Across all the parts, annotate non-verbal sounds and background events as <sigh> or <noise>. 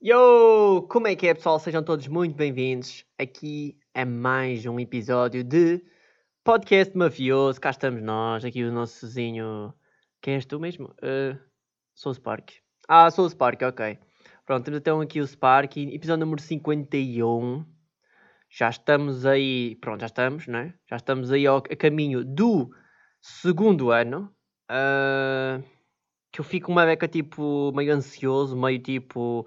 Yo! Como é que é, pessoal? Sejam todos muito bem-vindos. Aqui é mais um episódio de Podcast Mafioso. Cá estamos nós, aqui o nosso sozinho. Quem és tu mesmo? Uh, sou o Spark. Ah, sou o Spark, ok. Pronto, temos então aqui o Spark, episódio número 51. Já estamos aí, pronto, já estamos, né? Já estamos aí ao, a caminho do segundo ano. Uh, que eu fico uma beca tipo meio ansioso, meio tipo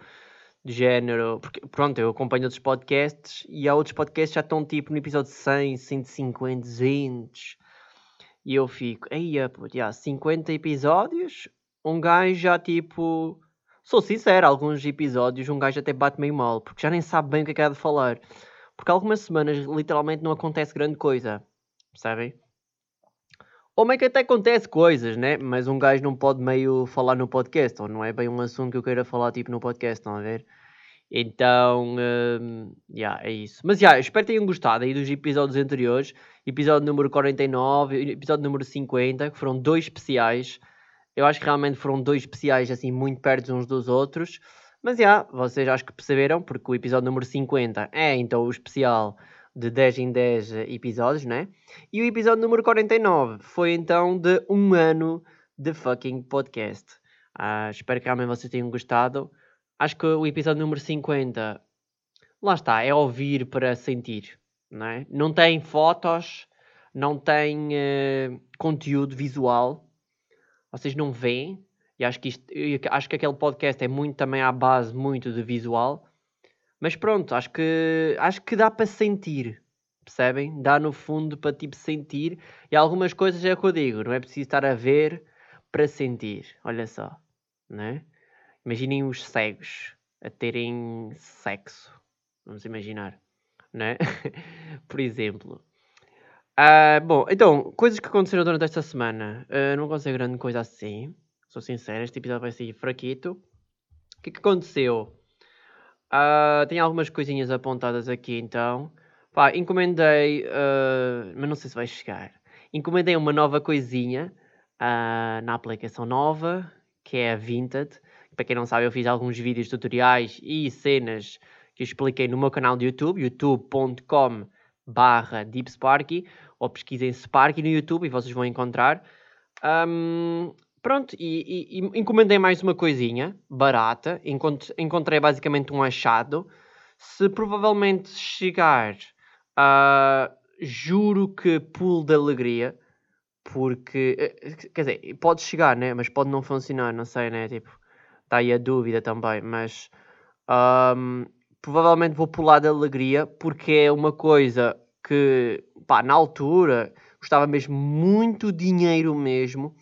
de género, porque pronto, eu acompanho outros podcasts e há outros podcasts que já estão tipo no episódio 100, 150, 200 e eu fico, aí, já, 50 episódios, um gajo já tipo, sou sincero, alguns episódios um gajo até bate meio mal, porque já nem sabe bem o que é que há de falar, porque algumas semanas literalmente não acontece grande coisa, percebem? Ou meio que até acontece coisas, né? Mas um gajo não pode meio falar no podcast, ou não é bem um assunto que eu queira falar tipo no podcast, estão a ver? Então, um, yeah, é isso. Mas já, yeah, espero que tenham gostado aí dos episódios anteriores. Episódio número 49, episódio número 50, que foram dois especiais. Eu acho que realmente foram dois especiais assim muito perto uns dos outros. Mas já, yeah, vocês acho que perceberam, porque o episódio número 50 é então o especial de 10 em 10 episódios, né? E o episódio número 49 foi então de um ano de fucking podcast. Uh, espero que realmente vocês tenham gostado. Acho que o episódio número 50, lá está, é ouvir para sentir, não é? Não tem fotos, não tem uh, conteúdo visual, vocês não veem. E acho que, isto, acho que aquele podcast é muito também à base muito de visual. Mas pronto, acho que, acho que dá para sentir. Percebem? Dá no fundo para tipo sentir. E algumas coisas é o que eu digo, não é preciso estar a ver para sentir. Olha só, né? Imaginem os cegos a terem sexo. Vamos imaginar, né? <laughs> Por exemplo. Uh, bom, então, coisas que aconteceram durante esta semana. Uh, não aconteceu grande coisa assim. Sou sincero, este episódio vai ser fraquito. O que, que aconteceu? Uh, algumas coisinhas apontadas aqui então. Pá, encomendei, uh, mas não sei se vai chegar. Encomendei uma nova coisinha uh, na aplicação nova, que é a Vinted. Para quem não sabe, eu fiz alguns vídeos tutoriais e cenas que expliquei no meu canal de YouTube, youtube.com barra ou pesquisem Sparky no YouTube e vocês vão encontrar. Um, Pronto, e, e, e, encomendei mais uma coisinha barata. Encontrei, basicamente um achado. Se provavelmente chegar, uh, juro que pulo de alegria. Porque, eh, quer dizer, pode chegar, né? Mas pode não funcionar, não sei, né? Tipo, está aí a dúvida também. Mas um, provavelmente vou pular de alegria porque é uma coisa que, pá, na altura custava mesmo muito dinheiro mesmo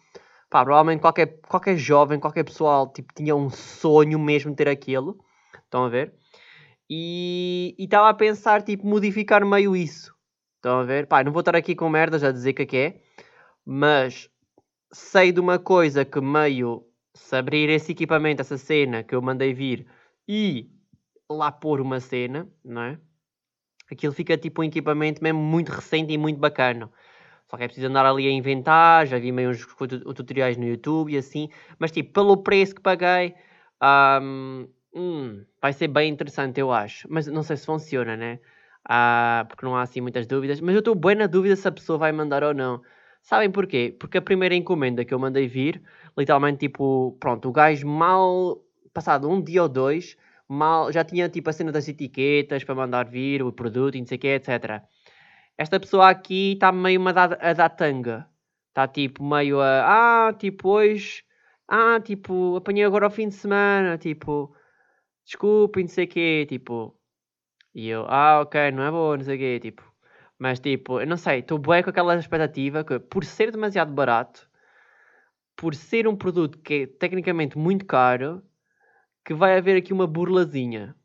Pá, provavelmente qualquer, qualquer jovem, qualquer pessoal, tipo, tinha um sonho mesmo ter aquilo. Estão a ver? E estava a pensar, tipo, modificar meio isso. Estão a ver? Pá, não vou estar aqui com merdas a dizer o que é que é. Mas sei de uma coisa que meio... Se abrir esse equipamento, essa cena que eu mandei vir e lá pôr uma cena, não é? Aquilo fica tipo um equipamento mesmo muito recente e muito bacana. Só que é preciso andar ali a inventar, já vi meio uns tutoriais no YouTube e assim. Mas tipo, pelo preço que paguei, um, hum, vai ser bem interessante, eu acho. Mas não sei se funciona, né? Uh, porque não há assim muitas dúvidas. Mas eu estou bem na dúvida se a pessoa vai mandar ou não. Sabem porquê? Porque a primeira encomenda que eu mandei vir, literalmente, tipo, pronto, o gajo mal, passado um dia ou dois, mal, já tinha tipo a cena das etiquetas para mandar vir o produto e não sei o que, etc. Esta pessoa aqui está meio a dar, a dar tanga. Está tipo meio a. Ah, tipo hoje. Ah, tipo, apanhei agora ao fim de semana. Tipo, desculpe, não sei o quê. Tipo. E eu, ah, ok, não é bom, não sei o quê. Tipo. Mas tipo, eu não sei, estou bué com aquela expectativa que por ser demasiado barato, por ser um produto que é tecnicamente muito caro, que vai haver aqui uma burlazinha.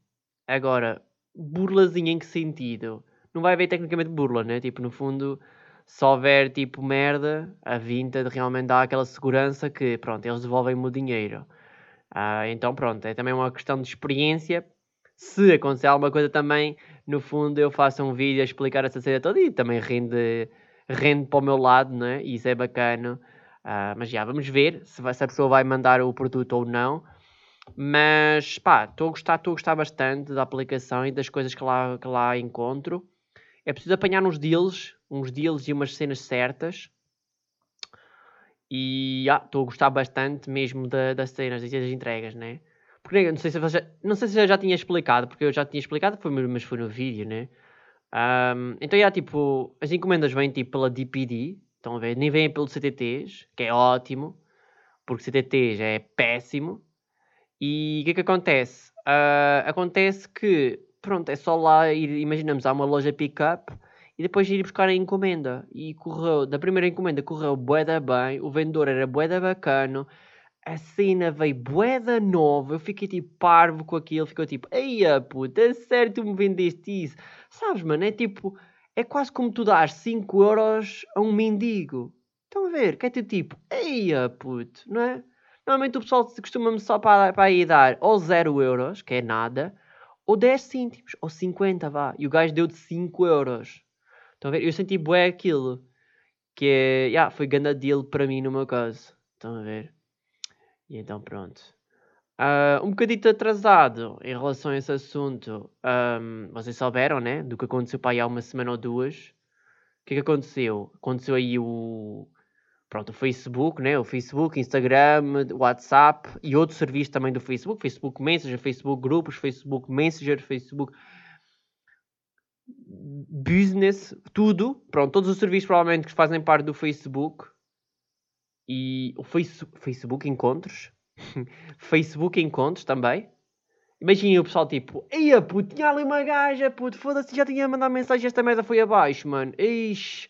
Agora, burlazinha em que sentido? Não vai haver tecnicamente burla, né? Tipo, no fundo, se houver tipo merda, a Vinted realmente dá aquela segurança que, pronto, eles devolvem-me o dinheiro. Uh, então, pronto, é também uma questão de experiência. Se acontecer alguma coisa também, no fundo, eu faço um vídeo a explicar essa cena toda e também rende, rende para o meu lado, né? E isso é bacana. Uh, mas já, vamos ver se, vai, se a pessoa vai mandar o produto ou não. Mas pá, estou a gostar, estou a gostar bastante da aplicação e das coisas que lá, que lá encontro. É preciso apanhar uns deals, uns deals e umas cenas certas. E ah, estou a gostar bastante mesmo da, das cenas e das entregas, né? Porque não sei, se já, não sei se eu já tinha explicado, porque eu já tinha explicado, foi, mas foi no vídeo, né? Um, então, já, tipo, as encomendas vêm tipo pela DPD, estão a ver? Nem vêm pelo CTTs, que é ótimo, porque CTTs é péssimo. E o que é que acontece? Uh, acontece que, pronto, é só lá ir, imaginamos, há uma loja pick-up e depois ir buscar a encomenda. E correu, da primeira encomenda correu boeda bem, o vendedor era boeda bacana, a cena veio boeda nova, eu fiquei tipo parvo com aquilo, ficou tipo, eia puta, sério tu me vendeste isso? Sabes, mano, é tipo, é quase como tu dás 5 euros a um mendigo. Estão a ver? Que é tipo, eia puto, não é? Normalmente o pessoal costuma-me só para, para aí dar ou 0 euros, que é nada, ou 10 cêntimos, ou 50, vá. E o gajo deu de 5 euros. Estão a ver? Eu senti bué aquilo. Que é, yeah, foi grande deal para mim no meu caso. Estão a ver? E então pronto. Uh, um bocadito atrasado em relação a esse assunto. Um, vocês souberam, né? Do que aconteceu para aí há uma semana ou duas. O que é que aconteceu? Aconteceu aí o, pronto, o Facebook, né? o Facebook, Instagram, WhatsApp e outros serviços também do Facebook, Facebook Messenger, Facebook Grupos, Facebook Messenger, Facebook Business, tudo, pronto, todos os serviços provavelmente que fazem parte do Facebook e o face, Facebook Encontros, <laughs> Facebook Encontros também. Imaginem o pessoal tipo, eia puto, tinha ali uma gaja, puto, foda-se, já tinha mandado mensagem, esta merda foi abaixo, mano. Ixi.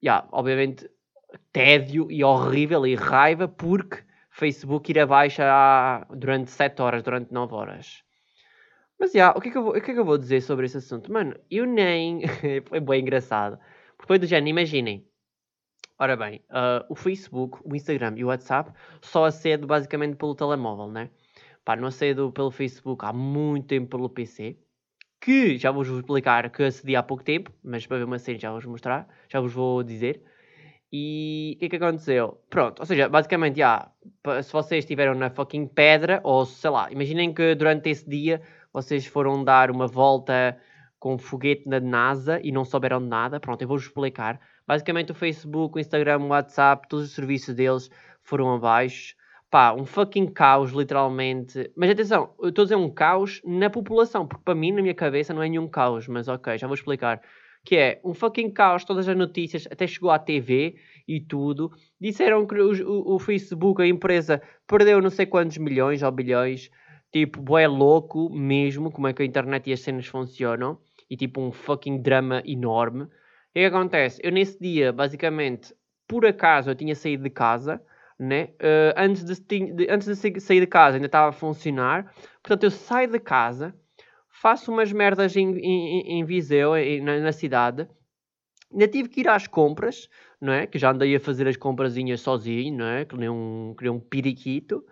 Já, yeah, obviamente tédio e horrível e raiva porque Facebook ir abaixo durante 7 horas, durante 9 horas. Mas já, o, que é que eu vou, o que é que eu vou dizer sobre esse assunto? Mano, eu nem. <laughs> foi bem engraçado. Foi do género, imaginem. Ora bem, uh, o Facebook, o Instagram e o WhatsApp só acedo basicamente pelo telemóvel, né? Pá, não acedo pelo Facebook há muito tempo pelo PC. Que já vos vou explicar que acedi há pouco tempo, mas para ver uma cena já vos mostrar, já vos vou dizer. E o que é que aconteceu? Pronto, ou seja, basicamente, já, se vocês estiveram na fucking pedra, ou sei lá, imaginem que durante esse dia vocês foram dar uma volta com um foguete na NASA e não souberam de nada, pronto, eu vou-vos explicar. Basicamente o Facebook, o Instagram, o WhatsApp, todos os serviços deles foram abaixo. Pá, um fucking caos, literalmente. Mas atenção, eu estou a dizer um caos na população, porque para mim, na minha cabeça, não é nenhum caos, mas ok, já vou explicar que é um fucking caos, todas as notícias, até chegou à TV e tudo. Disseram que o, o, Facebook, a empresa, perdeu não sei quantos milhões ou bilhões. Tipo, é louco mesmo como é que a internet e as cenas funcionam. E tipo, um fucking drama enorme. O que acontece? Eu nesse dia, basicamente, por acaso, eu tinha saído de casa, né? Uh, antes, de, de, antes de sair de casa ainda estava a funcionar. Portanto, eu saio de casa faço umas merdas em, em, em Viseu, em, na, na, cidade. Ainda tive que ir às compras, não é? Que já andei a fazer as comprazinhas sozinho, não é? Que nem um, que nem um periquito.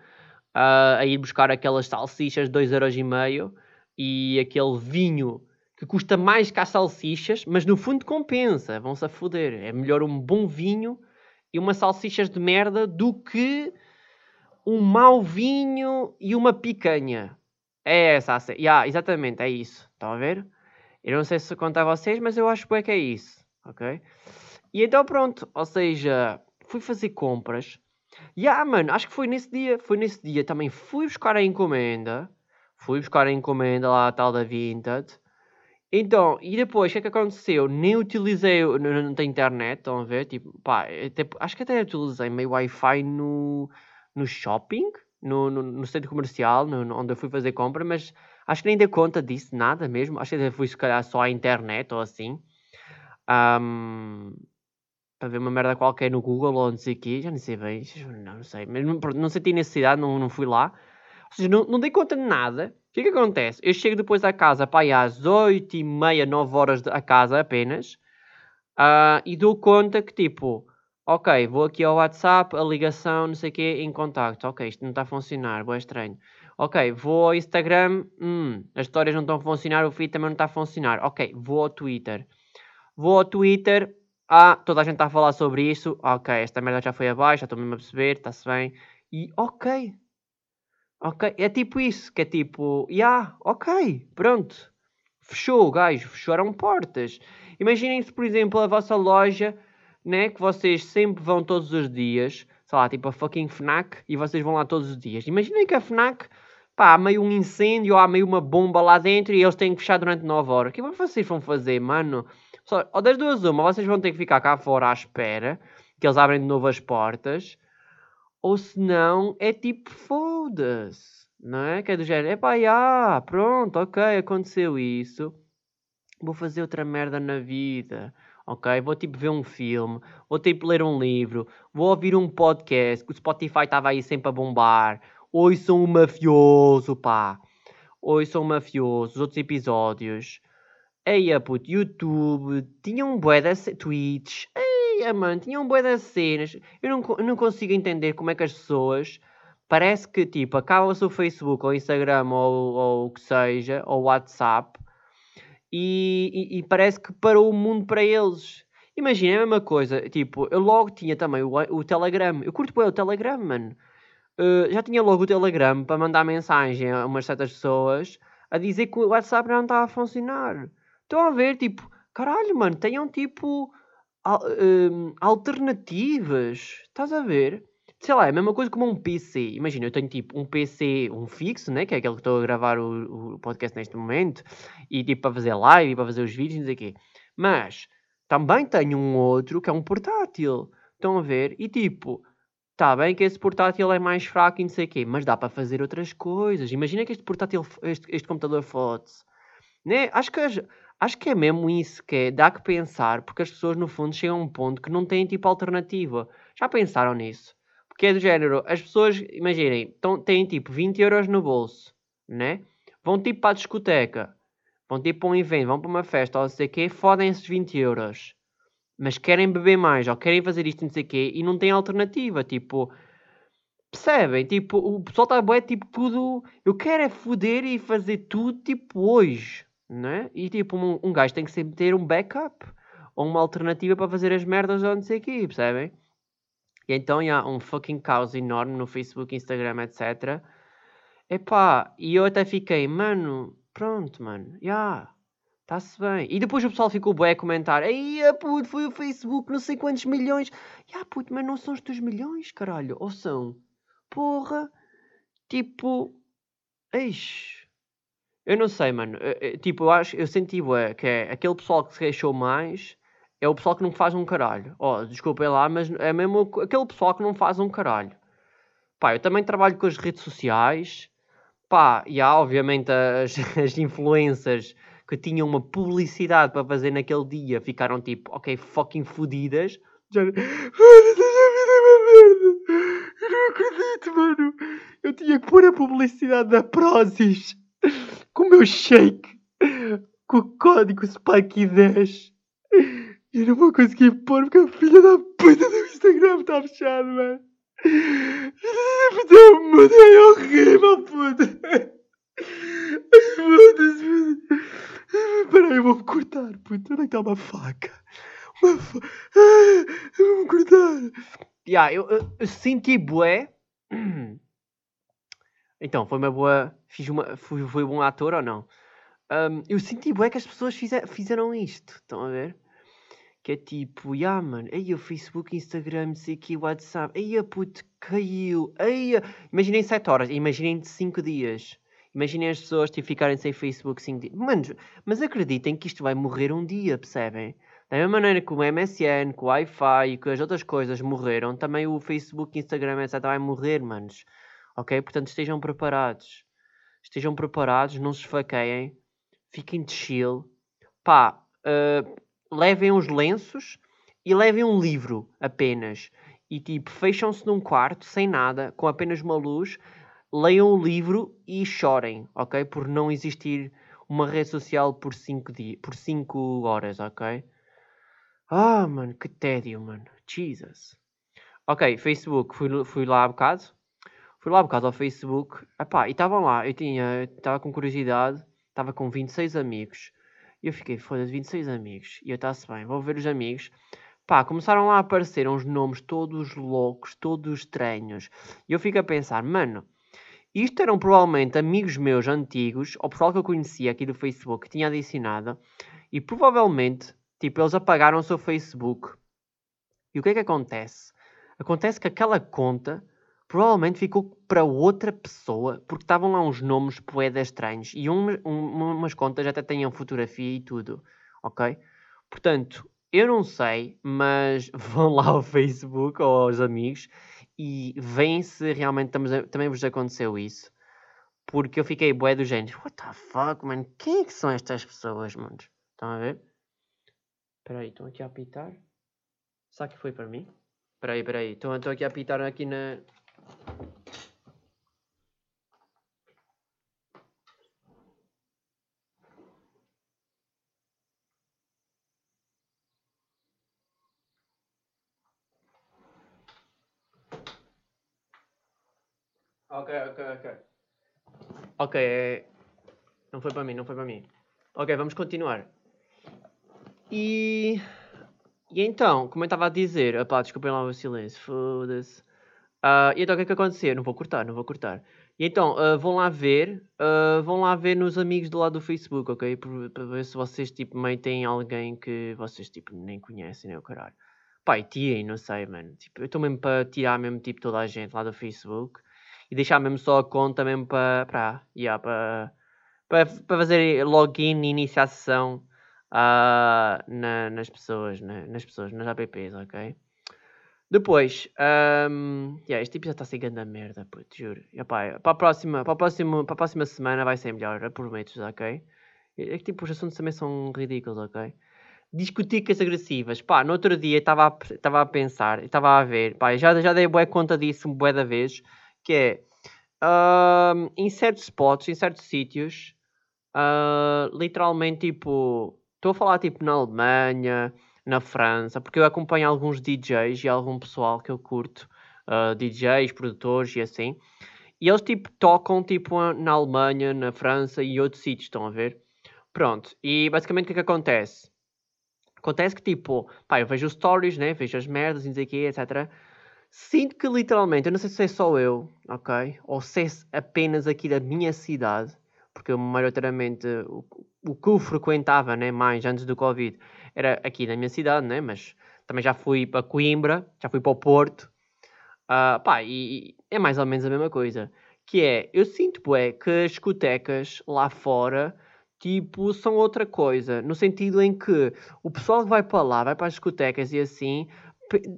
Uh, a ir buscar aquelas salsichas de 2,5€ e aquele vinho que custa mais que as salsichas, mas no fundo compensa. Vão-se a foder. É melhor um bom vinho e umas salsichas de merda do que um mau vinho e uma picanha. É essa a cena. Yeah, exatamente, é isso. Estão a ver? Eu não sei se conta a vocês, mas eu acho que é isso. Ok? E então pronto, ou seja, fui fazer compras. E ah, mano, acho que foi nesse dia, foi nesse dia também fui buscar a encomenda. Fui buscar a encomenda lá a tal da Vinted. Então, e depois, o que é que aconteceu? Nem utilizei, não, não tem internet, estão a ver? Tipo, pá, até, acho que até utilizei meio Wi-Fi no, no shopping no, no, no centro comercial, no, onde eu fui fazer compra, mas acho que nem dei conta disso, nada mesmo. Acho que fui se calhar só à internet ou assim. Um, para ver uma merda qualquer no Google ou não sei o quê, já nem sei bem, não, não sei, mas não, não senti necessidade, não, não fui lá. Ou seja, não, não dei conta de nada. O que é que acontece? Eu chego depois à casa, pá, às 8 e meia, 9 horas de, a casa apenas, uh, e dou conta que tipo Ok, vou aqui ao WhatsApp, a ligação, não sei o quê, em contacto. Ok, isto não está a funcionar, boa estranho. Ok, vou ao Instagram, hum, as histórias não estão a funcionar, o feed também não está a funcionar. Ok, vou ao Twitter. Vou ao Twitter, ah, toda a gente está a falar sobre isso. Ok, esta merda já foi abaixo, já estou mesmo a perceber, está-se bem. E ok, Ok? É tipo isso, que é tipo, já, yeah, ok, pronto. Fechou, gajo, fecharam portas. Imaginem se, por exemplo, a vossa loja, né, que vocês sempre vão todos os dias, sei lá, tipo a fucking FNAC, e vocês vão lá todos os dias. Imaginem que a FNAC, pá, há meio um incêndio, ou há meio uma bomba lá dentro e eles têm que fechar durante 9 horas. O que é que vocês vão fazer, mano? Só, ou das duas uma, vocês vão ter que ficar cá fora à espera, que eles abrem de novo as portas, ou se não, é tipo, foda-se, não é? Que é do género, é pá, ah, pronto, ok, aconteceu isso, vou fazer outra merda na vida, ok? Vou tipo ver um filme, vou tipo ler um livro, vou ouvir um podcast, que o Spotify estava aí sempre a bombar, oi, sou um mafioso, pá, oi, sou um mafioso, os outros episódios, Eia, puto, YouTube, tinha um bué de Twitch, Eia, mano, tinha um bué de cenas. Eu não, eu não consigo entender como é que as pessoas, parece que, tipo, acaba-se o Facebook ou Instagram ou, ou o que seja, ou WhatsApp, e, e, e, parece que parou o mundo para eles. Imagina, é a mesma coisa, tipo, eu logo tinha também o, o Telegram. Eu curto bem o Telegram, mano. Uh, já tinha logo o Telegram para mandar mensagem a umas certas pessoas a dizer que o WhatsApp não estava a funcionar. Estão a ver, tipo, caralho, mano, tenham tipo al um, alternativas. Estás a ver? Sei lá, é a mesma coisa como um PC. Imagina, eu tenho tipo um PC, um fixo, né? Que é aquele que estou a gravar o, o podcast neste momento. E tipo para fazer live, para fazer os vídeos, não sei o quê. Mas também tenho um outro que é um portátil. Estão a ver? E tipo, Está bem que esse portátil é mais fraco e não sei o quê, mas dá para fazer outras coisas. Imagina que este portátil, este, este computador foda-se. Né? Acho que Acho que é mesmo isso que é, dá que pensar, porque as pessoas no fundo chegam a um ponto que não têm tipo alternativa. Já pensaram nisso? Porque é do género, as pessoas, imaginem, tão, têm tipo 20 euros no bolso, né? Vão tipo para a discoteca, vão tipo para um evento, vão para uma festa ou não sei o quê, fodem esses 20 euros. Mas querem beber mais ou querem fazer isto não sei o quê e não têm alternativa, tipo... Percebem? Tipo, o pessoal está bué, tipo, tudo... Eu quero é foder e fazer tudo, tipo, hoje né? E tipo, um, um gajo tem que sempre ter um backup ou uma alternativa para fazer as merdas onde sei aqui, percebem? E então há um fucking caos enorme no Facebook, Instagram, etc. Epá, e eu até fiquei, mano, pronto, mano, já, yeah, está-se bem. E depois o pessoal ficou bué a comentar, ei, puto, foi o Facebook, não sei quantos milhões. Já, yeah, puto, mas não são os teus milhões, caralho, ou são? Porra, tipo, eixe eu não sei, mano. Eu, eu, tipo, eu acho, eu senti, ué, que é aquele pessoal que se queixou mais é o pessoal que não faz um caralho. Oh, desculpem lá, mas é mesmo aquele pessoal que não faz um caralho. Pá, eu também trabalho com as redes sociais. Pá, e há, obviamente, as, <laughs> as influências que tinham uma publicidade para fazer naquele dia ficaram tipo, ok, fucking fodidas. Já... Eu não acredito, mano. Eu tinha que pôr a publicidade da Prozis <laughs> com o meu shake, com o código SPIKE10. E eu não vou conseguir pôr porque a filha da puta do Instagram está fechado, mano. Puta, muda é horrível, puta. Foda-se, puta. Peraí, eu vou-me cortar, puta. Onde é que está uma faca? Uma faca. Eu vou-me cortar. Yeah, eu, eu, eu senti bué. Então, foi uma boa. Fiz uma, fui, fui bom ator ou não? Um, eu senti bué que as pessoas fizer, fizeram isto. Estão a ver? Que é tipo, yeah, mano, aí o Facebook, Instagram, sei que WhatsApp, aí a puto, caiu, aí Imaginem 7 horas, imaginem 5 dias. Imaginem as pessoas tipo, ficarem sem Facebook 5 dias. Mano, mas acreditem que isto vai morrer um dia, percebem? Da mesma maneira que o MSN, que o Wi-Fi e que as outras coisas morreram, também o Facebook, Instagram, etc. vai morrer, manos. Ok? Portanto, estejam preparados. Estejam preparados, não se esfaqueiem. Fiquem de chill. Pá, uh, levem os lenços e levem um livro apenas. E tipo, fecham-se num quarto, sem nada, com apenas uma luz, leiam o livro e chorem, ok? Por não existir uma rede social por 5 dias, por 5 horas, ok? Ah, mano, que tédio, mano. Jesus. Ok, Facebook, fui, fui lá há bocado. Fui lá um bocado ao Facebook, epá, e estavam lá, eu tinha, estava com curiosidade, estava com 26 amigos, e eu fiquei, foda-se, 26 amigos, e eu está-se bem, vou ver os amigos, pá, começaram lá a aparecer uns nomes todos loucos, todos estranhos, e eu fico a pensar, mano, Isto eram provavelmente amigos meus antigos, ou pessoal que eu conhecia aqui do Facebook, que tinha adicionado, e provavelmente, tipo, eles apagaram o seu Facebook. E o que é que acontece? Acontece que aquela conta provavelmente ficou para outra pessoa, porque estavam lá uns nomes poedas estranhos e um, um, umas contas até tinham fotografia e tudo, ok? Portanto, eu não sei, mas <laughs> vão lá ao Facebook ou aos amigos e veem se realmente a, também vos aconteceu isso. Porque eu fiquei bué do género, what the fuck, man, quem é que são estas pessoas, mano? Estão a ver? Espera aí, estão aqui a apitar? Será que foi para mim? Espera aí, espera aí, estão aqui a apitar aqui na... Ok, ok, ok. Ok, é... não foi para mim, não foi para mim. Ok, vamos continuar. E. E então, como eu estava a dizer, opá, desculpem lá o silêncio, foda-se. Uh, e então o que é que aconteceu? Não vou cortar, não vou cortar. E então, uh, vão lá ver, uh, vão lá ver nos amigos do lado do Facebook, ok? Para ver se vocês, tipo, meio têm alguém que vocês, tipo, nem conhecem, nem o caralho. E tirem, não sei, mano. Tipo, eu estou mesmo para tirar mesmo, tipo, toda a gente lá do Facebook e deixar mesmo só a conta mesmo para, para, yeah, para, para, para fazer login e iniciar sessão uh, na, nas pessoas, na, nas pessoas, nas apps, ok? Depois, um, yeah, este episódio está a ser grande merda, puto, juro. E, opa, para, a próxima, para, a próxima, para a próxima semana vai ser melhor, prometo, ok? É que tipo, os assuntos também são ridículos, ok? Discuticas agressivas. Pá, no outro dia estava a, a pensar, estava a ver, pá, já, já dei boa conta disso, boa da vez, que é, uh, em certos spots, em certos sítios, uh, literalmente, tipo, estou a falar, tipo, na Alemanha, na França, porque eu acompanho alguns DJs e algum pessoal que eu curto, uh, ah, DJs, produtores e assim, e eles, tipo, tocam, tipo, na Alemanha, na França e outros sítios, estão a ver? Pronto, e basicamente o que é que acontece? Acontece que, tipo, pá, eu vejo stories, né, vejo as merdas, não sei o quê, etc., Sinto que literalmente, eu não sei se é só eu, ok? Ou se é apenas aqui da minha cidade, porque eu maioritariamente o, o que eu frequentava né, mais antes do Covid era aqui na minha cidade, né? Mas também já fui para Coimbra, já fui para o Porto. Uh, pá, e, e, é mais ou menos a mesma coisa. Que é, eu sinto é, que as discotecas lá fora, tipo, são outra coisa. No sentido em que o pessoal que vai para lá, vai para as discotecas e assim,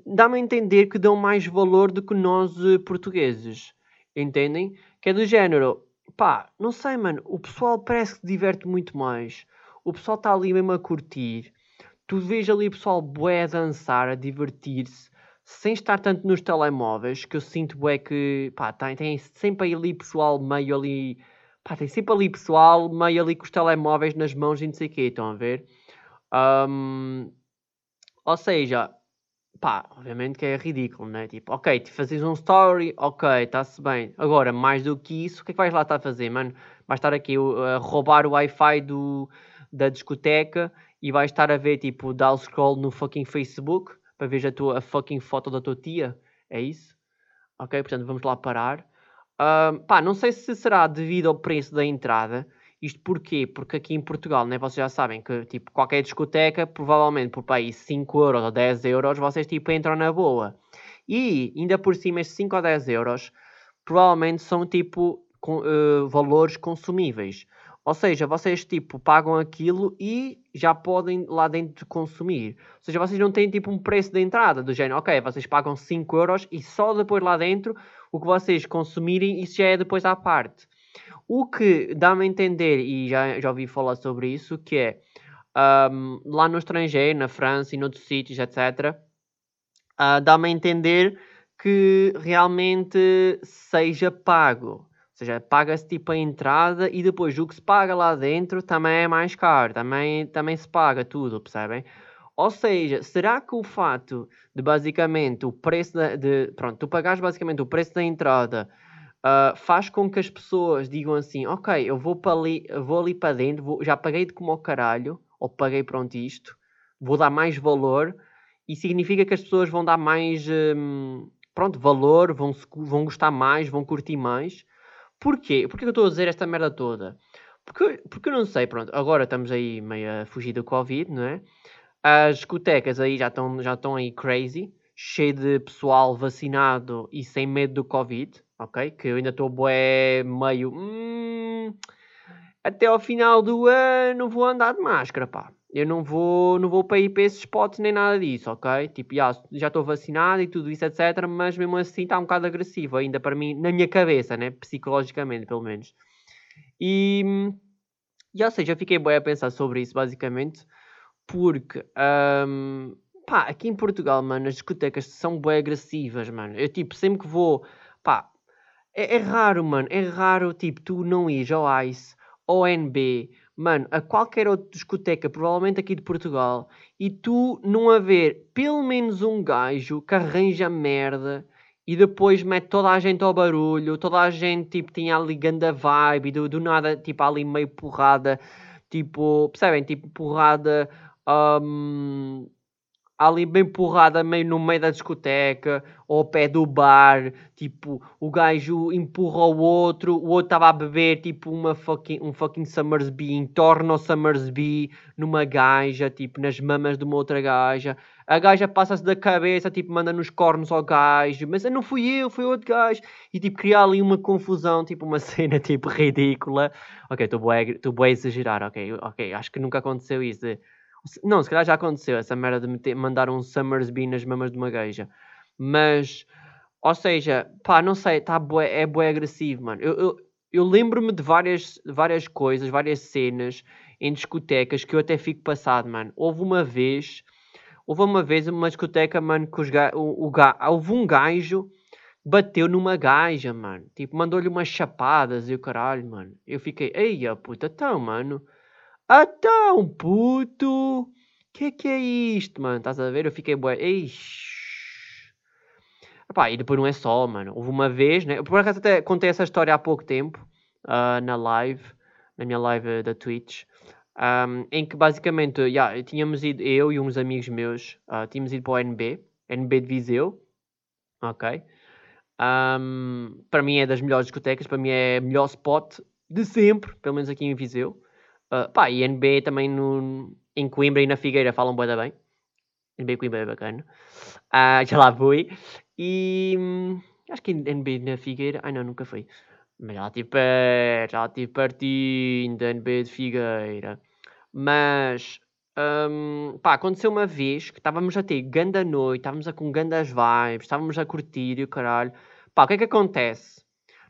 dá-me a entender que dão mais valor do que nós uh, portugueses. Entendem? Que é do género, pá, não sei, mano, o pessoal parece que se diverte muito mais. O pessoal está ali mesmo a curtir. Tu vês ali o pessoal bué a dançar, a divertir-se, sem estar tanto nos telemóveis, que eu sinto bué que, pá, tem, tem sempre ali pessoal meio ali, pá, tem sempre ali pessoal meio ali com os telemóveis nas mãos e não sei o quê, estão a ver? Um, ou seja, pá, obviamente que é ridículo, né? Tipo, ok, te fazes um story, ok, está-se bem. Agora, mais do que isso, o que é que vais lá estar a fazer, mano? Vais estar aqui a roubar o Wi-Fi do, da discoteca e vais estar a ver, tipo, dar scroll no fucking Facebook para ver a, tua, a fucking foto da tua tia. É isso? Ok, portanto, vamos lá parar. Pá, não sei se será devido ao preço da entrada, isto porquê? Porque aqui em Portugal, né, vocês já sabem que tipo, qualquer discoteca, provavelmente por país 5 euros ou 10 euros, vocês tipo, entram na boa. E ainda por cima, estes 5 ou 10 euros provavelmente são tipo com, uh, valores consumíveis. Ou seja, vocês tipo pagam aquilo e já podem lá dentro consumir. Ou seja, vocês não têm tipo um preço de entrada do género, ok, vocês pagam 5 euros e só depois lá dentro o que vocês consumirem, isso já é depois à parte. O que dá-me a entender, e já, já ouvi falar sobre isso, que é um, lá no estrangeiro, na França e noutros sítios, etc., uh, ah, dá-me a entender que realmente seja pago. Seja, paga-se tipo a entrada e depois o que se paga lá dentro também é mais caro, também, também se paga tudo, percebem? Ou seja, será que o fato de basicamente o preço de, de pronto, tu pagares basicamente o preço da entrada uh, faz com que as pessoas digam assim: Ok, eu vou, para ali, vou ali para dentro, vou, já paguei de como ao caralho, ou paguei pronto isto, vou dar mais valor, e significa que as pessoas vão dar mais um, pronto, valor, vão, vão gostar mais, vão curtir mais, Porquê? Porquê que eu estou a dizer esta merda toda? Porque, porque eu não sei, pronto, agora estamos aí meio a fugir do Covid, não é? As discotecas aí já estão já estão aí crazy, cheio de pessoal vacinado e sem medo do Covid, ok? Que eu ainda estou bué meio... Hum, até ao final do ano vou andar de máscara, pá. Eu não vou, não vou para ir para esses spots nem nada disso, ok? Tipo, já estou vacinado e tudo isso, etc. Mas mesmo assim está um bocado agressivo ainda para mim, na minha cabeça, né? Psicologicamente, pelo menos. E, e ou seja, fiquei bem a pensar sobre isso, basicamente. Porque, um, pá, aqui em Portugal, mano, as discotecas são bem agressivas, mano. Eu, tipo, sempre que vou, pá, é, é raro, mano. É raro, tipo, tu não ires ao ICE, ao NB mano, a qualquer outra discoteca, provavelmente aqui de Portugal, e tu não haver pelo menos um gajo que arranja merda e depois mete toda a gente ao barulho, toda a gente tipo tinha ali ganda vibe e do, do nada tipo ali meio porrada, tipo, percebem? Tipo porrada. Um, ali bem porrada meio no meio da discoteca ao pé do bar, tipo, o gajo empurra o outro, o outro estava a beber tipo uma fucking, um fucking Summersby, entorna o Summersby numa gaja, tipo, nas mamas de uma outra gaja. A gaja passa-se da cabeça, tipo, manda nos cornos ao gajo, mas não fui eu, foi outro gajo. E tipo, cria ali uma confusão, tipo, uma <laughs> cena tipo ridícula. Ok, estou bem a exagerar, ok, ok, acho que nunca aconteceu isso. Não, se calhar já aconteceu essa merda de meter, mandar um Summersby nas mamas de uma gaja. Mas, ou seja, pá, não sei, tá bué, é bué agressivo, mano. Eu, eu, eu lembro-me de várias, várias coisas, várias cenas em discotecas que eu até fico passado, mano. Houve uma vez, houve uma vez uma discoteca, mano, que os ga, o, o ga, houve um gajo bateu numa gaja, mano. Tipo, mandou-lhe umas chapadas e o caralho, mano. Eu fiquei, eia puta, então, mano. Então, puto! Que que é isto, mano? Estás a ver? Eu fiquei bué. Epá, e depois não é só, mano. Houve uma vez, né? Por acaso até contei essa história há pouco tempo, uh, na live, na minha live da Twitch, um, em que basicamente, yeah, tínhamos ido, eu e uns amigos meus, uh, tínhamos ido para o NB, NB de Viseu, ok? Um, para mim é das melhores discotecas, para mim é o melhor spot de sempre, pelo menos aqui em Viseu. Uh, pá, e NB também no, em Coimbra e na Figueira falam bué bem. NB Coimbra é bacana. Uh, <laughs> já lá fui. E hum, acho que NB na Figueira. Ai não, nunca fui. Mas já estive perto, já estive pertinho da NB de Figueira. Mas um, pá, aconteceu uma vez que estávamos a ter ganda noite, estávamos a com gandas vibes, estávamos a curtir e o caralho. Pá, o que é que acontece?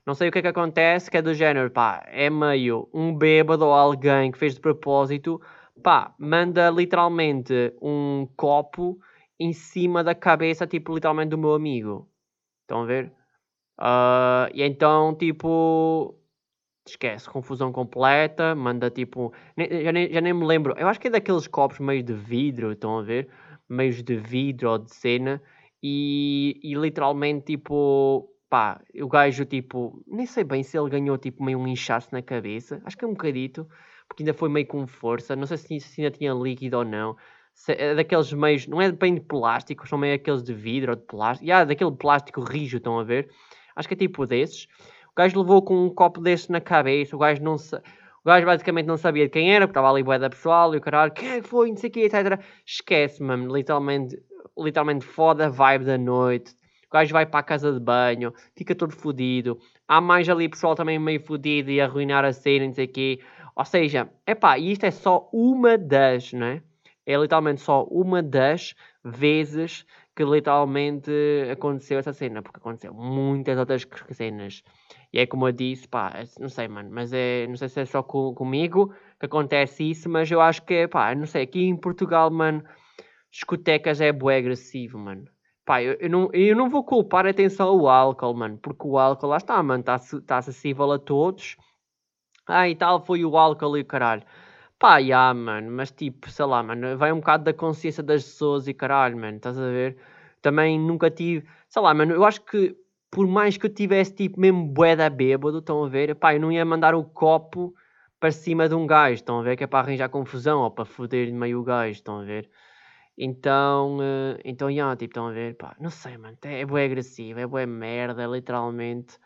Não sei o que é que acontece, que é do género, pá, é meio um bêbado ou alguém que fez de propósito, pá, manda literalmente um copo em cima da cabeça, tipo, literalmente do meu amigo. Estão a ver? Uh, e então, tipo, esquece, confusão completa, manda tipo, já nem, já nem me lembro, eu acho que é daqueles copos meio de vidro, estão a ver? Meios de vidro ou de cena, e, e literalmente, tipo, pá, o gajo, tipo, nem sei bem se ele ganhou, tipo, meio um inchaço na cabeça. Acho que é um bocadito, porque ainda foi meio com força. Não sei se, se ainda tinha líquido ou não. Se, é daqueles meios, não é bem de plástico, são meio aqueles de vidro ou de plástico. E há daquele plástico rijo, estão a ver? Acho que é tipo desses. O gajo levou com um copo desse na cabeça, o gajo não se... O gajo basicamente não sabia de quem era, porque estava ali bué da pessoal e o caralho, quem é que foi, não sei o quê, etc. Esquece, mano, literalmente, literalmente foda vibe da noite o gajo vai para a casa de banho, fica todo fodido. Há mais ali pessoal também meio fodido e arruinar a cena, não sei o quê. Ou seja, é pá, isto é só uma das, não é? Literalmente só uma das vezes que literalmente aconteceu essa cena, porque aconteceu muitas outras cenas. E é como eu disse, pá, é, não sei, mano, mas é, não sei se é só com, comigo que acontece isso, mas eu acho que, pá, não sei, aqui em Portugal, mano, discotecas é bué agressivo, mano. Pá, eu, eu, não, eu não vou culpar atenção o álcool, mano, porque o álcool, lá está, mano, está tá acessível a todos. Ah, e tal, foi o álcool e o caralho. Pá, já, mano, mas tipo, sei lá, mano, vai um bocado da consciência das pessoas e caralho, mano, estás a ver? Também nunca tive, sei lá, mano, eu acho que por mais que eu tivesse tipo mesmo boeda bêbado, estão a ver? Pá, eu não ia mandar o copo para cima de um gajo, estão a ver? Que é para arranjar confusão ou para foder meio o gajo, estão a ver? Então, uh, então, yeah, tipo, estão a ver, pá, não sei, mano, é bué agressivo, é bué merda, literalmente.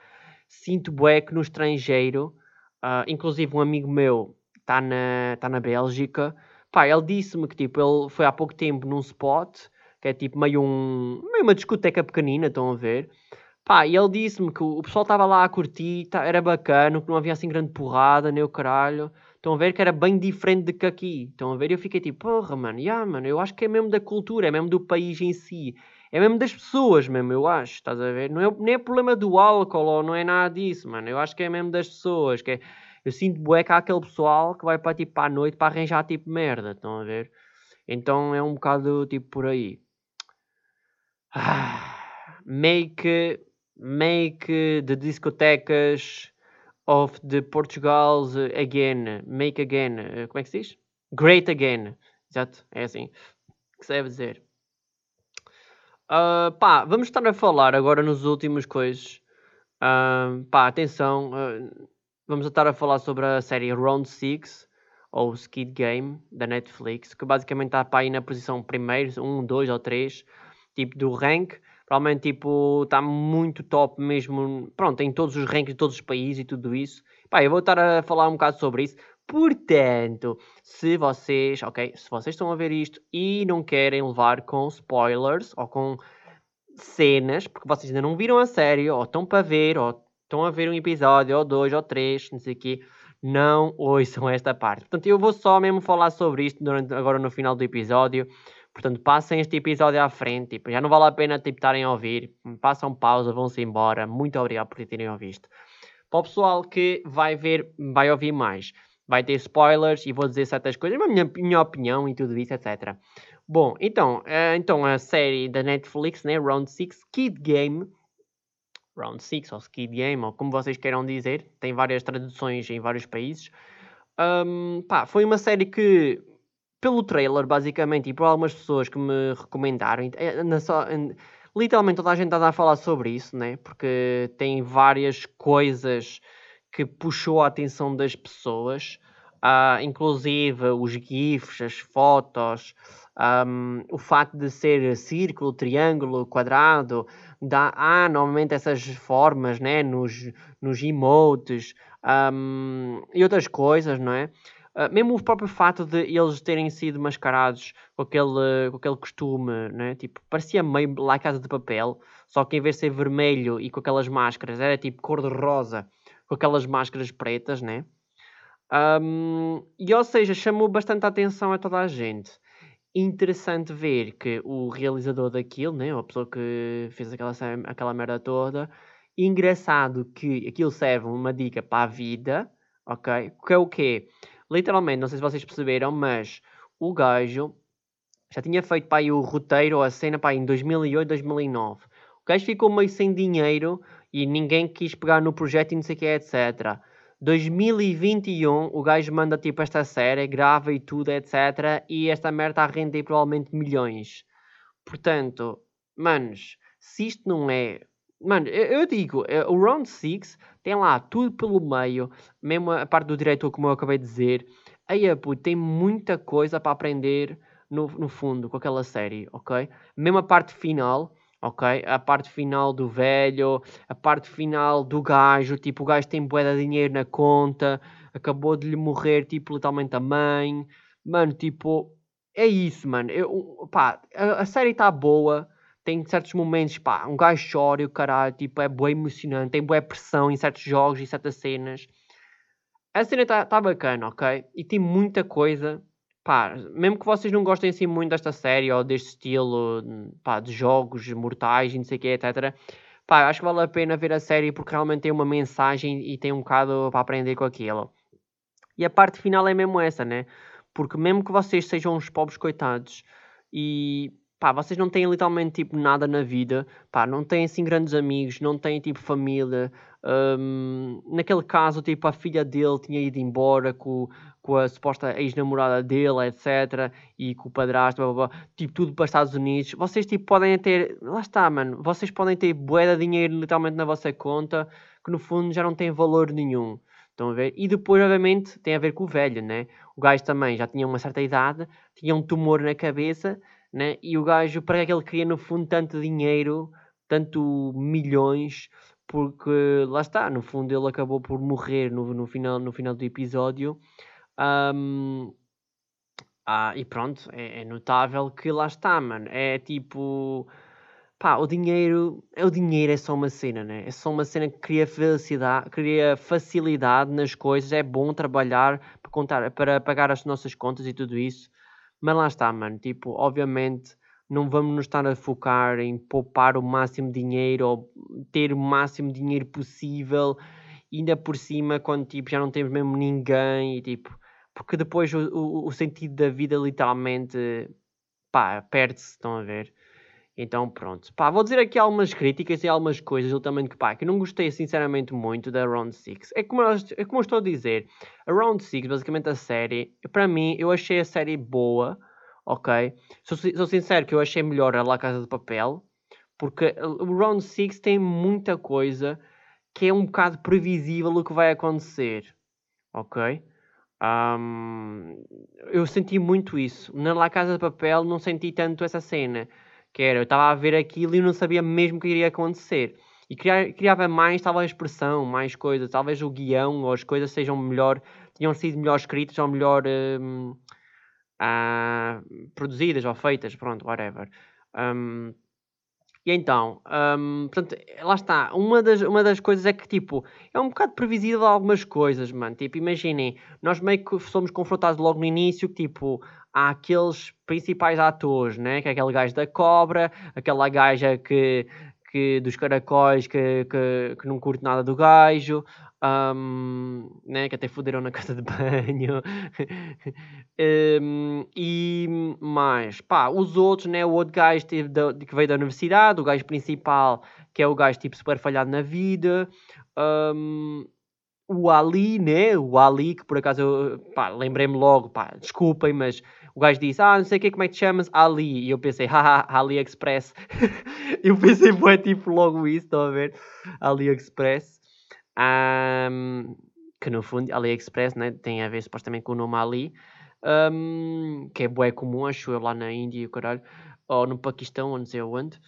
sinto bué que no estrangeiro, uh, inclusive um amigo meu está na, tá na Bélgica, pá, ele disse-me que tipo, ele foi há pouco tempo num spot, que é tipo meio, um, meio uma discoteca pequenina, estão a ver? Pá, e ele disse-me que o pessoal estava lá a curtir, tá, era bacana, que não havia assim grande porrada, nem o caralho. Estão a ver que era bem diferente de que aqui. Estão a ver? Eu fiquei tipo, porra, mano, yeah, mano, eu acho que é mesmo da cultura, é mesmo do país em si. É mesmo das pessoas mesmo, eu acho, estás a ver? Não é, nem é problema do álcool ou não é nada disso, mano. Eu acho que é mesmo das pessoas, que é, eu sinto bué que há aquele pessoal que vai para tipo a noite para arranjar tipo merda, estão a ver? Então é um bocado tipo por aí. Ah, make make the discotecas of the Portugal again, make again, eh, como é que se diz? Great again, exato, é assim que se deve dizer. Uh, pá, vamos estar a falar agora nos últimos coisas. Uh, pá, atenção, uh, vamos estar a falar sobre a série Round 6 ou Skid Game da Netflix, que basicamente está para aí na posição primeiro, 1, 2 ou 3, tipo do rank. Provavelmente tipo, está muito top mesmo, pronto, em todos os rankings de todos os países e tudo isso. Pá, eu vou estar a falar um bocado sobre isso. Portanto, se vocês, ok, se vocês estão a ver isto e não querem levar com spoilers ou com cenas, porque vocês ainda não viram a série, ou estão para ver, ou estão a ver um episódio, ou dois, ou três, não sei o quê, não ouçam esta parte. Portanto, eu vou só mesmo falar sobre isto durante, agora no final do episódio. Portanto, passem este episódio à frente. Tipo, já não vale a pena tipo, estarem a ouvir. Passam pausa, vão-se embora. Muito obrigado por terem ouvido. Para o pessoal que vai ver, vai ouvir mais vai ter spoilers e vou dizer certas coisas, mas minha, minha opinião e tudo isso, etc. Bom, então, uh, então a série da Netflix, né, Round 6, Kid Game, Round 6 ou Skid Game, ou como vocês queiram dizer, tem várias traduções em vários países. Um, pá, foi uma série que, pelo trailer, basicamente, e por algumas pessoas que me recomendaram, anda só, literalmente toda a gente está a falar sobre isso, né? Porque tem várias coisas que puxou a atenção das pessoas, uh, inclusive os GIFs, as fotos, um, o facto de ser círculo, triângulo, quadrado, dá, há normalmente essas formas né, nos, nos emotes um, e outras coisas, não é? Uh, mesmo o próprio fato de eles terem sido mascarados com aquele, com aquele costume, né? tipo, parecia meio lá Casa de Papel, só que em vez de ser vermelho e com aquelas máscaras, era tipo cor-de-rosa com aquelas máscaras pretas, né? Um, e ou seja, chamou bastante a atenção a toda a gente. Interessante ver que o realizador daquilo, né, a pessoa que fez aquela, aquela merda toda, engraçado que aquilo serve uma dica para a vida, ok? Que é o quê? Literalmente, não sei se vocês perceberam, mas o gajo já tinha feito aí o roteiro ou a cena aí em 2008, 2009. O gajo ficou meio sem dinheiro e ninguém quis pegar no projeto e não sei o que, etc. 2021, o gajo manda tipo esta série, grava e tudo, etc. E esta merda está a render provavelmente milhões. Portanto, manos, se isto não é. Mano, eu, digo, é, o Round 6 tem lá tudo pelo meio, mesmo a parte do diretor, como eu acabei de dizer. Aí, pô, tem muita coisa para aprender no, no fundo com aquela série, ok? Mesmo a parte final ok? A parte final do velho, a parte final do gajo, tipo, o gajo tem bué de dinheiro na conta, acabou de lhe morrer, tipo, literalmente a mãe. Mano, tipo, é isso, mano. Eu, pá, a, a série está boa, tem certos momentos, pá, um gajo chora e o caralho, tipo, é bué emocionante, tem bué pressão em certos jogos e certas cenas. A cena está tá bacana, ok? E tem muita coisa pá, mesmo que vocês não gostem assim muito desta série ou deste estilo pá, de jogos mortais e não sei o que, etc. Pá, acho que vale a pena ver a série porque realmente tem uma mensagem e tem um bocado para aprender com aquilo. E a parte final é mesmo essa, né? Porque mesmo que vocês sejam uns pobres coitados e pá, vocês não têm literalmente tipo nada na vida, pá, não têm assim grandes amigos, não têm tipo família. Um, naquele caso, tipo, a filha dele tinha ido embora com, com a suposta ex-namorada dele, etc. E com o padrasto, blá, blá, blá, tipo, tudo para os Estados Unidos. Vocês, tipo, podem ter. Lá está, mano. Vocês podem ter bué de dinheiro literalmente na vossa conta que no fundo já não tem valor nenhum. Estão a ver? E depois, obviamente, tem a ver com o velho, né? O gajo também já tinha uma certa idade, tinha um tumor na cabeça, né? E o gajo, para que é ele queria no fundo tanto dinheiro, tanto milhões, porque lá está, no fundo ele acabou por morrer no, no, final, no final do episódio. Um, ah, e pronto, é, é, notável que lá está, mano. É tipo. Pá, o dinheiro. É, o dinheiro é só uma cena, né? É só uma cena que cria felicidade, cria facilidade nas coisas. É bom trabalhar para, contar, para pagar as nossas contas e tudo isso. Mas lá está, mano. Tipo, obviamente não vamos nos estar a focar em poupar o máximo dinheiro ou ter o máximo dinheiro possível, ainda por cima, quando tipo, já não temos mesmo ninguém e tipo, porque depois o, o, o sentido da vida literalmente pá, perde-se, estão a ver? Então pronto, pá, vou dizer aqui algumas críticas e algumas coisas também que pá, que não gostei sinceramente muito da Round 6. É como, eu, é como eu estou a dizer, a Round 6, basicamente a série, para mim, eu achei a série boa, ok? Sou, sou sincero que eu achei melhor a La Casa de Papel, porque o Round 6 tem muita coisa que é um bocado previsível o que vai acontecer, ok? Um, eu senti muito isso. Na La Casa de Papel não senti tanto essa cena, que era, eu estava a ver aquilo e não sabia mesmo o que iria acontecer. E criava mais, talvez, expressão, mais coisas, talvez o guião ou as coisas sejam melhor, tinham sido melhor escritas ou melhor... Um, uh, produzidas ou feitas, pronto, whatever. Um, e então, um, portanto, lá está. Uma das, uma das coisas é que, tipo, é um bocado previsível algumas coisas, mano. Tipo, imaginem, nós meio que somos confrontados logo no início, que, tipo, há aqueles principais atores, né? Que é aquele gajo da cobra, aquela gaja que, que dos caracóis que, que, que não curte nada do gajo, um, né, que até fuderam na <laughs> casa de banho. um, e mais, pá, os outros, né, o outro gajo que veio da universidade, o gajo principal, que é o gajo tipo super falhado na vida. Um, o Ali, né, o Ali, que por acaso, pá, lembrei-me logo, pá, desculpem, mas o gajo disse, ah, não sei o que, como é que te chamas? Ali. E eu pensei, haha, AliExpress. <laughs> eu pensei, foi tipo logo isso, estão a ver? AliExpress. Um, que no fundo, AliExpress né, tem a ver supostamente com o nome Ali, um, que é bué comum, acho eu, lá na Índia o caralho, ou no Paquistão, ou não sei onde.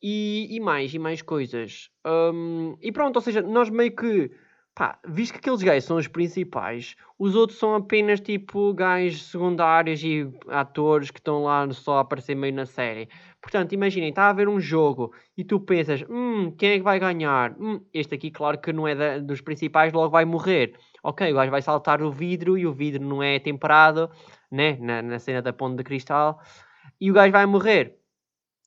E, e mais, e mais coisas. Um, e pronto, ou seja, nós meio que Pá, visto que aqueles gajos são os principais, os outros são apenas tipo gajos secundários e atores que estão lá só a aparecer meio na série. Portanto, imaginem, está a haver um jogo e tu pensas, hum, quem é que vai ganhar? Hum, este aqui, claro que não é da, dos principais, logo vai morrer. Ok, o gajo vai saltar o vidro e o vidro não é temperado, né? Na, na cena da ponte de cristal, e o gajo vai morrer.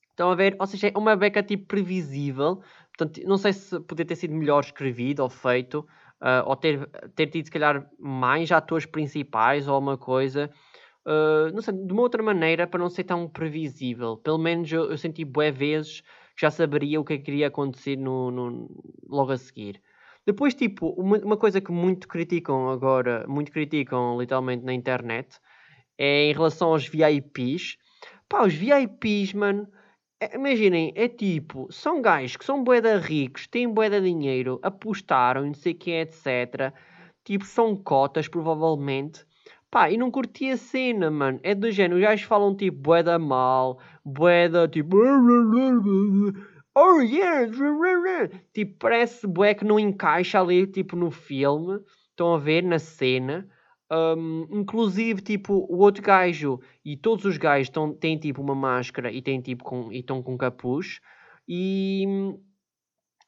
Estão a ver? Ou seja, é uma beca tipo previsível. Portanto, não sei se poderia ter sido melhor escrevido ou feito uh, ou ter, ter tido se calhar mais atores principais ou uma coisa, uh, não sei, de uma outra maneira para não ser tão previsível. Pelo menos eu, eu senti bué vezes que já saberia o que é queria acontecer no, no, logo a seguir. Depois, tipo, uma, uma coisa que muito criticam agora, muito criticam literalmente na internet, é em relação aos VIPs. Pá, os VIPs, mano, imaginem, é tipo, são gajos que são boeda ricos, têm boeda dinheiro, apostaram, não sei o que, etc. Tipo, são cotas, provavelmente. Pá, e não curti a cena, mano. É do género, os gajos falam tipo boeda mal, boeda tipo. Oh yeah! Tipo, parece bué que não encaixa ali, tipo, no filme. Estão a ver, na cena. Um, inclusive, tipo, o outro gajo e todos os gajos tão, têm tipo uma máscara e têm tipo com, e estão com capuz. E,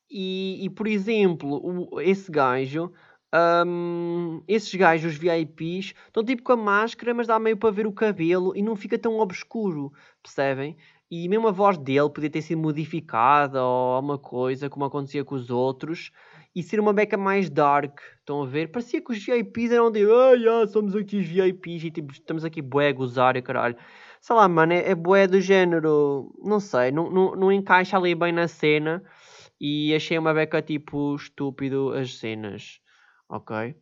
e, e por exemplo, o, esse gajo, um, esses gajos, os VIPs, estão tipo com a máscara, mas dá meio para ver o cabelo e não fica tão obscuro, percebem? E mesmo a voz dele podia ter sido modificada ou alguma coisa, como acontecia com os outros e ser uma beca mais dark. Estão a ver? Parecia que os VIPs eram de ah, yeah, somos aqui os VIPs e tipo, estamos aqui bué a gozar e caralho. Sei lá, mano, é, é bué do género. Não sei, não, não, não encaixa ali bem na cena. E achei uma beca tipo estúpido as cenas. Ok?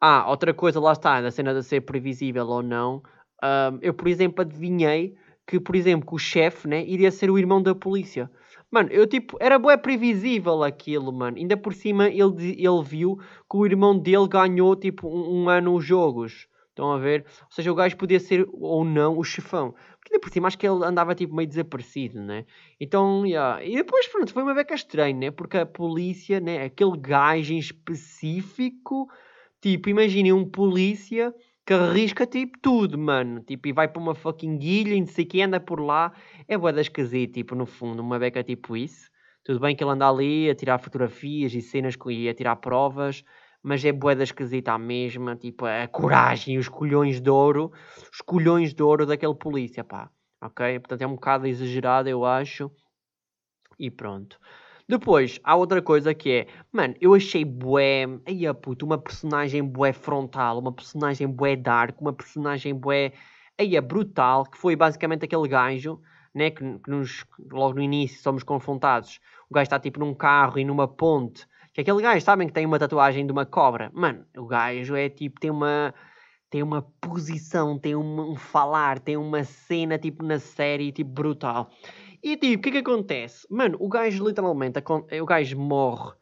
Ah, outra coisa, lá está, na cena de ser previsível ou não. Um, eu, por exemplo, adivinhei que, por exemplo, que o chefe né, iria ser o irmão da polícia. Mano, eu tipo, era bué previsível aquilo, mano. Ainda por cima ele, ele viu que o irmão dele ganhou tipo um, um ano os jogos. Estão a ver? Ou seja, o gajo podia ser ou não o chefão. Porque por cima acho que ele andava tipo meio desaparecido, né? Então, yeah. E depois, pronto, foi uma beca estranha, né? Porque a polícia, né? Aquele gajo em específico, tipo, imaginem um polícia que arrisca tipo tudo, mano. Tipo, e vai para uma fucking guilha e não sei que anda por lá. É boa das esquisito, tipo, no fundo, uma beca tipo isso. Tudo bem que ele anda ali a tirar fotografias e cenas e a tirar provas, mas é boeda esquisita a mesma, tipo, a coragem, os colhões de ouro, os colhões de ouro daquele polícia, pá, ok? Portanto, é um bocado exagerado, eu acho, e pronto. Depois, há outra coisa que é, mano, eu achei bué, aí a puto, uma personagem bué frontal, uma personagem bué dark, uma personagem bué, aí é brutal, que foi basicamente aquele gajo, né, que, que nos, logo no início somos confrontados, o gajo está tipo num carro e numa ponte, que aquele gajo, sabem que tem uma tatuagem de uma cobra? Mano, o gajo é tipo, tem uma. Tem uma posição, tem um, um falar, tem uma cena tipo na série, tipo brutal. E tipo, o que é que acontece? Mano, o gajo literalmente, o gajo morre,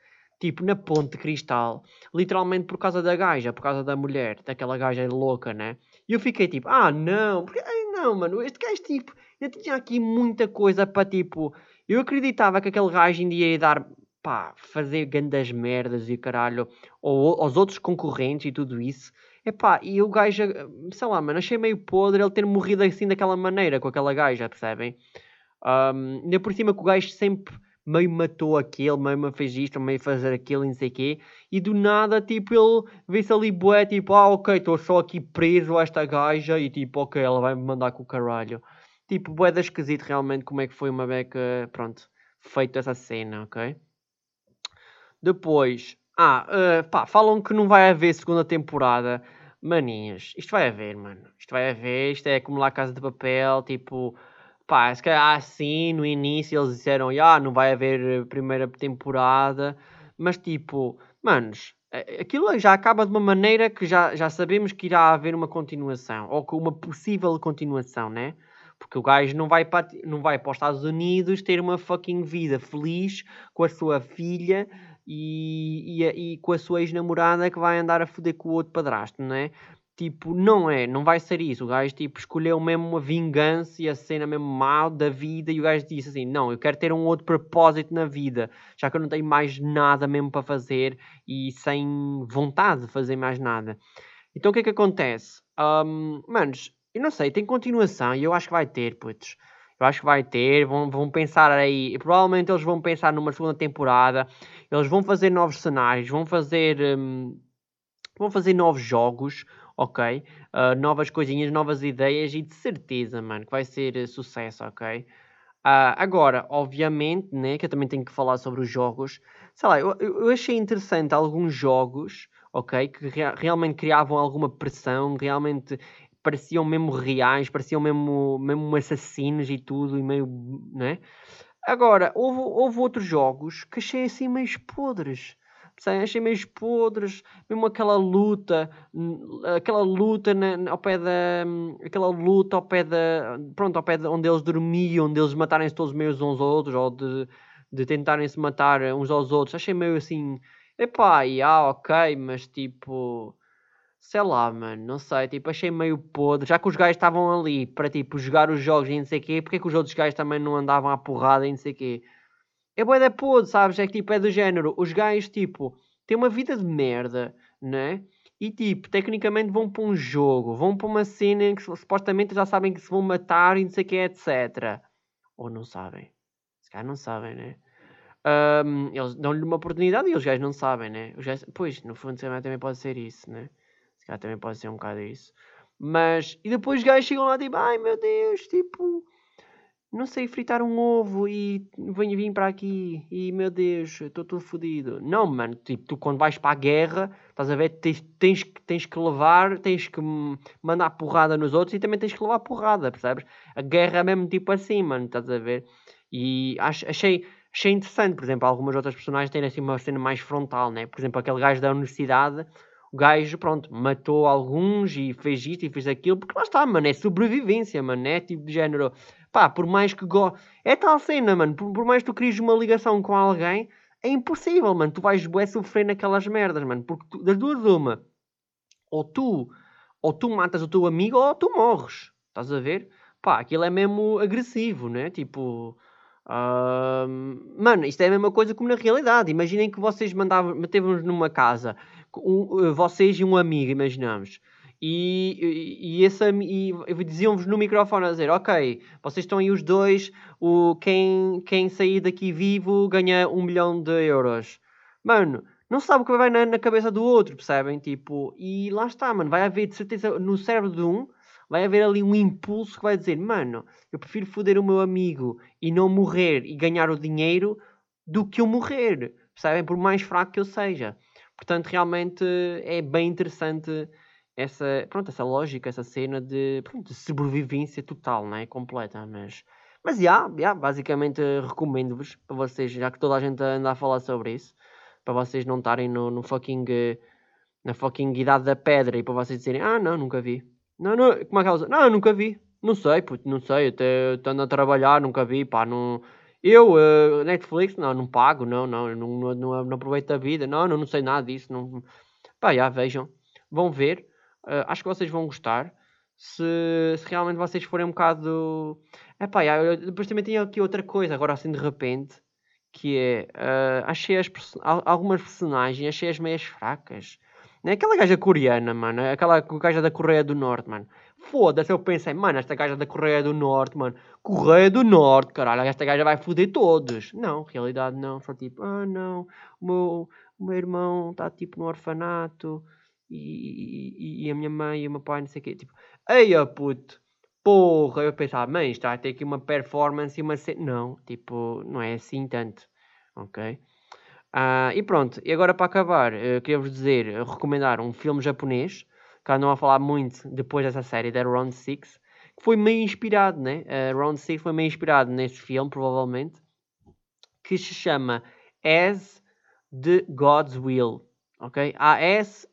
tipo, na ponte de cristal, literalmente por causa da gaja, por causa da mulher, daquela gaja louca, né? E eu fiquei tipo, ah não, porque, não, mano, este gajo tipo, eu tinha aqui muita coisa para tipo, eu acreditava que aquele gajo ainda ia dar pá, fazer grandes merdas e caralho, ou aos outros concorrentes e tudo isso. Epá, e o gajo, sei lá, mano, achei meio podre ele ter morrido assim daquela maneira, com aquela gaja, percebem? Um, ainda por cima que o gajo sempre meio matou aquele, meio fez isto, meio fazer aquilo não sei o quê, e do nada, tipo, ele vê-se ali bué, tipo, ah, ok, estou só aqui preso a esta gaja, e tipo, ok, ela vai me mandar com o caralho. Tipo, bué da esquisito realmente como é que foi uma beca, pronto, feito essa cena, ok? Depois, ah, uh, pá, falam que não vai haver segunda temporada. Maninhas, isto vai haver, mano. Isto vai haver, isto é como lá Casa de Papel, tipo, pá, se calhar assim, no início eles disseram, ah, não vai haver eh, primeira temporada, mas tipo, manos, aquilo já acaba de uma maneira que já, já sabemos que irá haver uma continuação, ou que uma possível continuação, né? Porque o gajo não vai, para, não vai para os Estados Unidos ter uma fucking vida feliz com a sua filha e, e, e com a sua ex-namorada que vai andar a foder com o outro padrasto, não é? Tipo, não é, não vai ser isso. O gajo tipo, escolheu mesmo uma vingança e a cena mesmo mal da vida. E o gajo disse assim: Não, eu quero ter um outro propósito na vida, já que eu não tenho mais nada mesmo para fazer e sem vontade de fazer mais nada. Então o que é que acontece? Um, manos, eu não sei, tem continuação e eu acho que vai ter, putos. Eu acho que vai ter, vão, vão pensar aí, provavelmente eles vão pensar numa segunda temporada, eles vão fazer novos cenários, vão fazer, um, vão fazer novos jogos, ok? Uh, novas coisinhas, novas ideias e de certeza, mano, que vai ser uh, sucesso, ok? Uh, agora, obviamente, né, que eu também tenho que falar sobre os jogos. Sei lá, eu, eu achei interessante alguns jogos, ok? Que rea realmente criavam alguma pressão, realmente pareciam mesmo reais, pareciam mesmo, mesmo assassinos e tudo, e meio, né? Agora, houve, houve outros jogos que achei assim meio podres. Achei meio podres, mesmo aquela luta, aquela luta na, ao pé da. aquela luta ao pé da. pronto, ao pé de onde eles dormiam, onde eles matarem-se todos meio uns aos outros, ou de, de tentarem se matar uns aos outros. Achei meio assim. Epá, ah, ok, mas tipo sei lá, mano, não sei, tipo, achei meio podre. Já que os gajos estavam ali para, tipo, jogar os jogos e não sei o quê, porque que os outros gajos também não andavam à porrada e não sei o quê? É boa da podre, sabes? É que, tipo, é do género. Os gajos, tipo, têm uma vida de merda, né? E, tipo, tecnicamente vão para um jogo, vão para uma cena em que supostamente já sabem que se vão matar e não sei o quê, etc. Ou não sabem. Se calhar não sabem, né? Um, eles dão-lhe uma oportunidade e os gajos não sabem, né? Os gajos, pois, no fundo também pode ser isso, né? calhar também pode ser um bocado isso. Mas, e depois os gajos chegam lá tipo, ai meu Deus, tipo, não sei fritar um ovo e venho vir para aqui e meu Deus, estou todo fodido. Não, mano, tipo, tu quando vais para a guerra, estás a ver, tens, tens, tens que levar, tens que mandar porrada nos outros e também tens que levar porrada, percebes? A guerra é mesmo tipo assim, mano, estás a ver? E acho, achei, achei interessante, por exemplo, algumas outras personagens terem assim uma cena mais frontal, né? Por exemplo, aquele gajo da universidade o gajo, pronto, matou alguns e fez isto e fez aquilo, porque lá está, mano, é sobrevivência, mano, é tipo de género, pá, por mais que go... é tal cena, mano, por, por mais que tu crias uma ligação com alguém, é impossível, mano, tu vais bué sofrer naquelas merdas, mano, porque tu, das duas uma, ou tu, ou tu matas o teu amigo ou tu morres. Estás a ver? Pá, aquilo é mesmo agressivo, né? Tipo. Uh, mano, isto é a mesma coisa como na realidade. Imaginem que vocês mandavam, metemos numa casa, um, vocês e um amigo, imaginamos. E, e, e, e diziam-vos no microfone a dizer: Ok, vocês estão aí os dois, o, quem, quem sair daqui vivo ganha um milhão de euros. Mano, não sabe o que vai na, na, cabeça do outro, percebem? Tipo, e lá está, mano, vai haver de certeza no cérebro de um, vai haver ali um impulso que vai dizer: Mano, eu prefiro foder o meu amigo e não morrer e ganhar o dinheiro do que eu morrer, percebem? Por mais fraco que eu seja. Portanto, realmente é bem interessante essa, pronto, essa lógica, essa cena de, pronto, de sobrevivência total, não é? Completa, mas... Mas, já, yeah, yeah, basicamente recomendo-vos, para vocês, já que toda a gente anda a falar sobre isso, para vocês não estarem no, no fucking... na fucking idade da pedra e para vocês dizerem, ah, não, nunca vi. Não, não, como é que ela Não, nunca vi. Não sei, puto, não sei, até estando a trabalhar, nunca vi, pá, não... Eu, uh, Netflix, não, não pago, não, não, não, não, não aproveito a vida, não, não, não sei nada disso, não... Pá, já, vejam, vão ver, Uh, acho que vocês vão gostar. Se, se, realmente vocês forem um bocado. Epá, eu, depois também tenho aqui outra coisa, agora assim de repente, que é. Uh, achei as algumas personagens, achei as meias fracas. Né? Aquela gaja coreana, mano. Aquela gaja da Coreia do Norte, mano. Foda-se, eu pensei, mano, esta gaja da Coreia do Norte, mano. Coreia do Norte, caralho, esta gaja vai foder todos. Não, realidade não. Só tipo, ah não, o meu, o meu irmão está tipo no orfanato e, e, a minha mãe e o meu pai, não sei o quê. Tipo, eia puto, porra. Eu pensava, mãe, está a ter aqui uma performance e uma cena. Não, tipo, não é assim tanto. Ok? Uh, e pronto, e agora para acabar, uh, queria-vos dizer, uh, recomendar um filme japonês, que andam a falar muito depois dessa série, da Round 6, que foi meio inspirado, né? Uh, Round 6 foi meio inspirado nesse filme, provavelmente, que se chama As the God's Will, ok? A-S T-H-E-G-O-D-S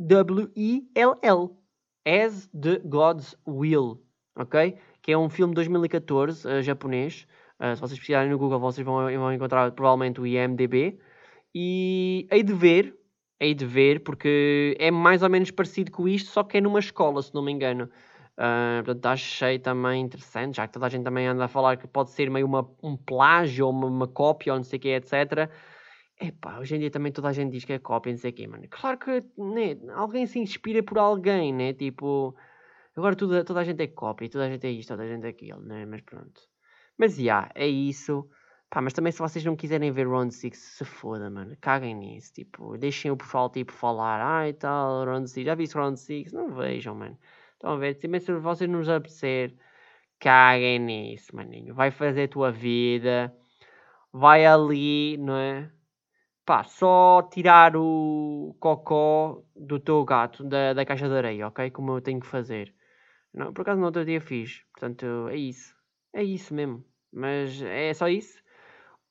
W-I-L-L. As the God's Will. Ok? Que é um filme de 2014 uh, japonês. Uh, se vocês precisarem no Google, vocês vão, vão encontrar provavelmente o IMDB. E hei de ver, hei de ver, porque é mais ou menos parecido com isto, só que é numa escola, se não me engano. Uh, portanto, achei também interessante, já que toda a gente também anda a falar que pode ser meio uma, um plágio ou uma, uma cópia ou não sei o que, etc. Epá, hoje em dia também toda a gente diz que é cópia, não sei o quê, mano. Claro que né, alguém se inspira por alguém, né? Tipo, agora tudo, toda a gente é cópia, toda a gente é isto, toda a gente é aquilo, né? Mas pronto. Mas já, é isso. Pá, mas também se vocês não quiserem ver Round 6, se foda, mano. Caguem nisso. Tipo, deixem o pessoal tipo falar. Ai tal, Round 6. Já viste Round 6? Não vejam, mano. Estão a ver? Também se vocês nos apetecer, caguem nisso, maninho. Vai fazer a tua vida. Vai ali, não é? Pá, só tirar o cocó do teu gato da, da caixa de areia, ok? Como eu tenho que fazer. Não, por acaso no outro dia fiz. Portanto, é isso. É isso mesmo. Mas é só isso.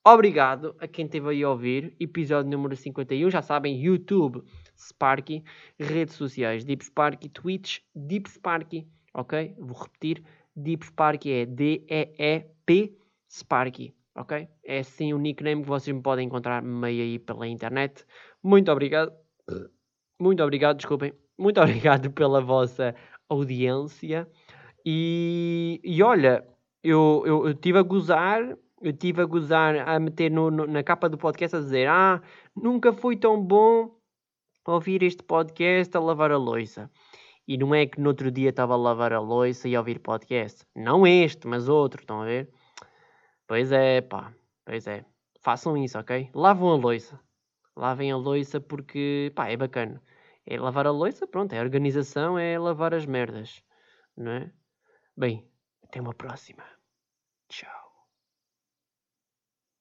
Obrigado a quem esteve aí a ouvir. Episódio número 51. Já sabem, YouTube, Sparky, redes sociais, Deep Sparky, Twitch, Deep Sparky, ok? Vou repetir. Deep Sparky é D-E-E-P Sparky ok? É assim o nickname que vocês me podem encontrar meio aí pela internet. Muito obrigado. Muito obrigado, desculpem. Muito <laughs> obrigado pela vossa audiência. E, e olha, eu, eu, eu tive a gozar, eu tive a gozar a meter no, no, na capa do podcast a dizer: Ah, nunca foi tão bom ouvir este podcast a lavar a louça. E não é que no outro dia estava a lavar a louça e a ouvir podcast. Não este, mas outro, estão a ver? Pois é, pá. Pois é. Façam isso, ok? Lavam a louça. Lavem a louça porque, pá, é bacana. É lavar a louça, pronto, é organização, é lavar as merdas. Não é? Bem, até uma próxima. Tchau.